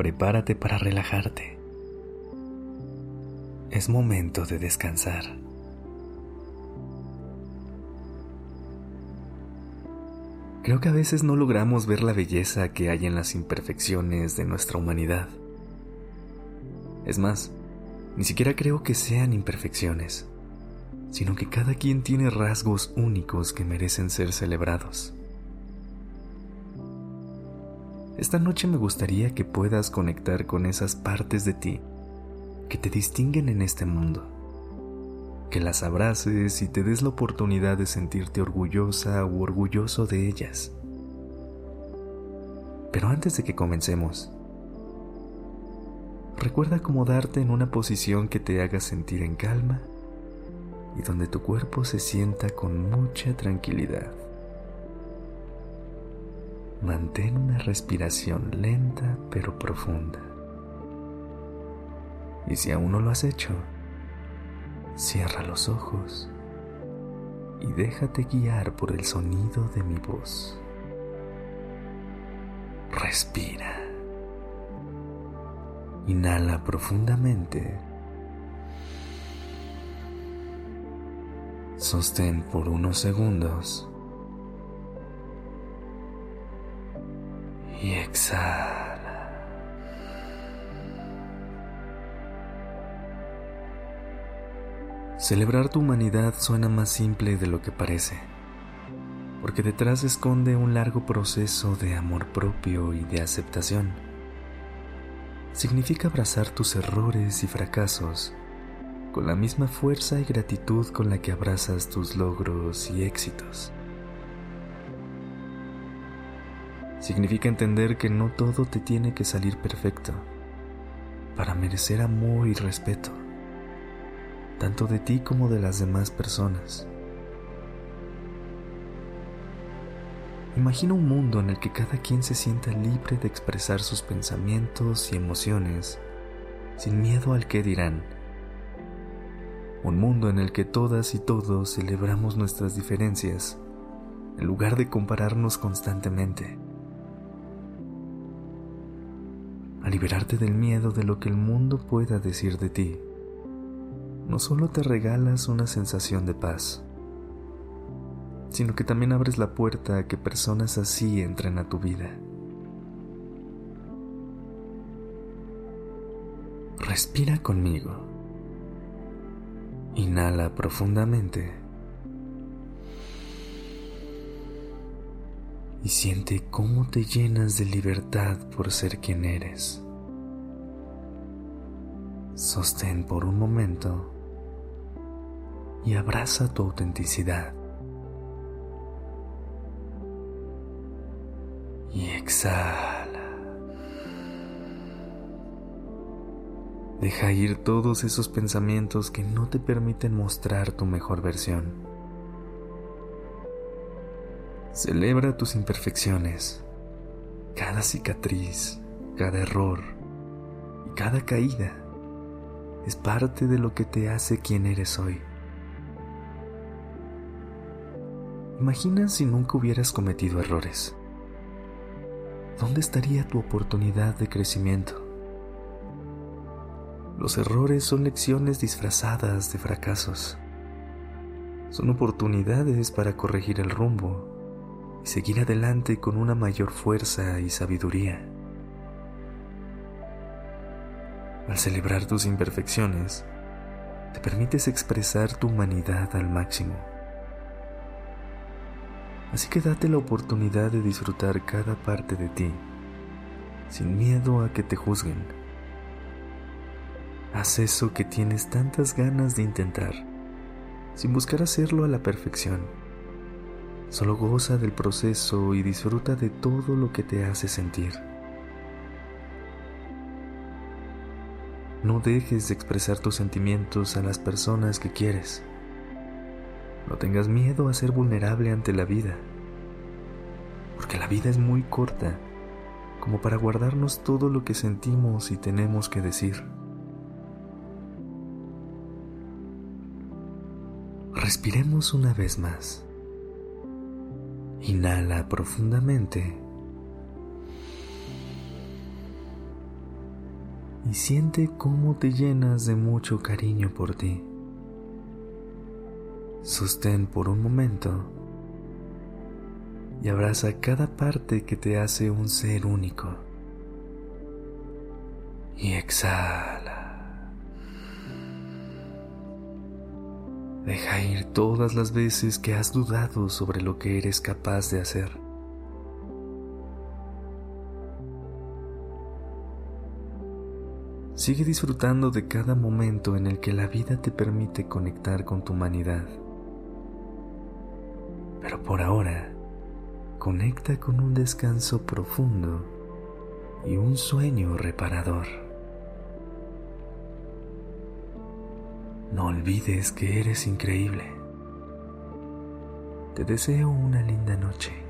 Prepárate para relajarte. Es momento de descansar. Creo que a veces no logramos ver la belleza que hay en las imperfecciones de nuestra humanidad. Es más, ni siquiera creo que sean imperfecciones, sino que cada quien tiene rasgos únicos que merecen ser celebrados. Esta noche me gustaría que puedas conectar con esas partes de ti que te distinguen en este mundo. Que las abraces y te des la oportunidad de sentirte orgullosa u orgulloso de ellas. Pero antes de que comencemos, recuerda acomodarte en una posición que te haga sentir en calma y donde tu cuerpo se sienta con mucha tranquilidad. Mantén una respiración lenta pero profunda. Y si aún no lo has hecho, cierra los ojos y déjate guiar por el sonido de mi voz. Respira. Inhala profundamente. Sostén por unos segundos. Y exhala. Celebrar tu humanidad suena más simple de lo que parece, porque detrás esconde un largo proceso de amor propio y de aceptación. Significa abrazar tus errores y fracasos con la misma fuerza y gratitud con la que abrazas tus logros y éxitos. Significa entender que no todo te tiene que salir perfecto para merecer amor y respeto, tanto de ti como de las demás personas. Imagina un mundo en el que cada quien se sienta libre de expresar sus pensamientos y emociones sin miedo al que dirán. Un mundo en el que todas y todos celebramos nuestras diferencias en lugar de compararnos constantemente. A liberarte del miedo de lo que el mundo pueda decir de ti, no solo te regalas una sensación de paz, sino que también abres la puerta a que personas así entren a tu vida. Respira conmigo. Inhala profundamente. Y siente cómo te llenas de libertad por ser quien eres. Sostén por un momento y abraza tu autenticidad. Y exhala. Deja ir todos esos pensamientos que no te permiten mostrar tu mejor versión. Celebra tus imperfecciones, cada cicatriz, cada error y cada caída es parte de lo que te hace quien eres hoy. Imagina si nunca hubieras cometido errores. ¿Dónde estaría tu oportunidad de crecimiento? Los errores son lecciones disfrazadas de fracasos. Son oportunidades para corregir el rumbo y seguir adelante con una mayor fuerza y sabiduría. Al celebrar tus imperfecciones, te permites expresar tu humanidad al máximo. Así que date la oportunidad de disfrutar cada parte de ti, sin miedo a que te juzguen. Haz eso que tienes tantas ganas de intentar, sin buscar hacerlo a la perfección Solo goza del proceso y disfruta de todo lo que te hace sentir. No dejes de expresar tus sentimientos a las personas que quieres. No tengas miedo a ser vulnerable ante la vida, porque la vida es muy corta como para guardarnos todo lo que sentimos y tenemos que decir. Respiremos una vez más. Inhala profundamente y siente cómo te llenas de mucho cariño por ti. Sostén por un momento y abraza cada parte que te hace un ser único. Y exhala. Deja ir todas las veces que has dudado sobre lo que eres capaz de hacer. Sigue disfrutando de cada momento en el que la vida te permite conectar con tu humanidad. Pero por ahora, conecta con un descanso profundo y un sueño reparador. No olvides que eres increíble. Te deseo una linda noche.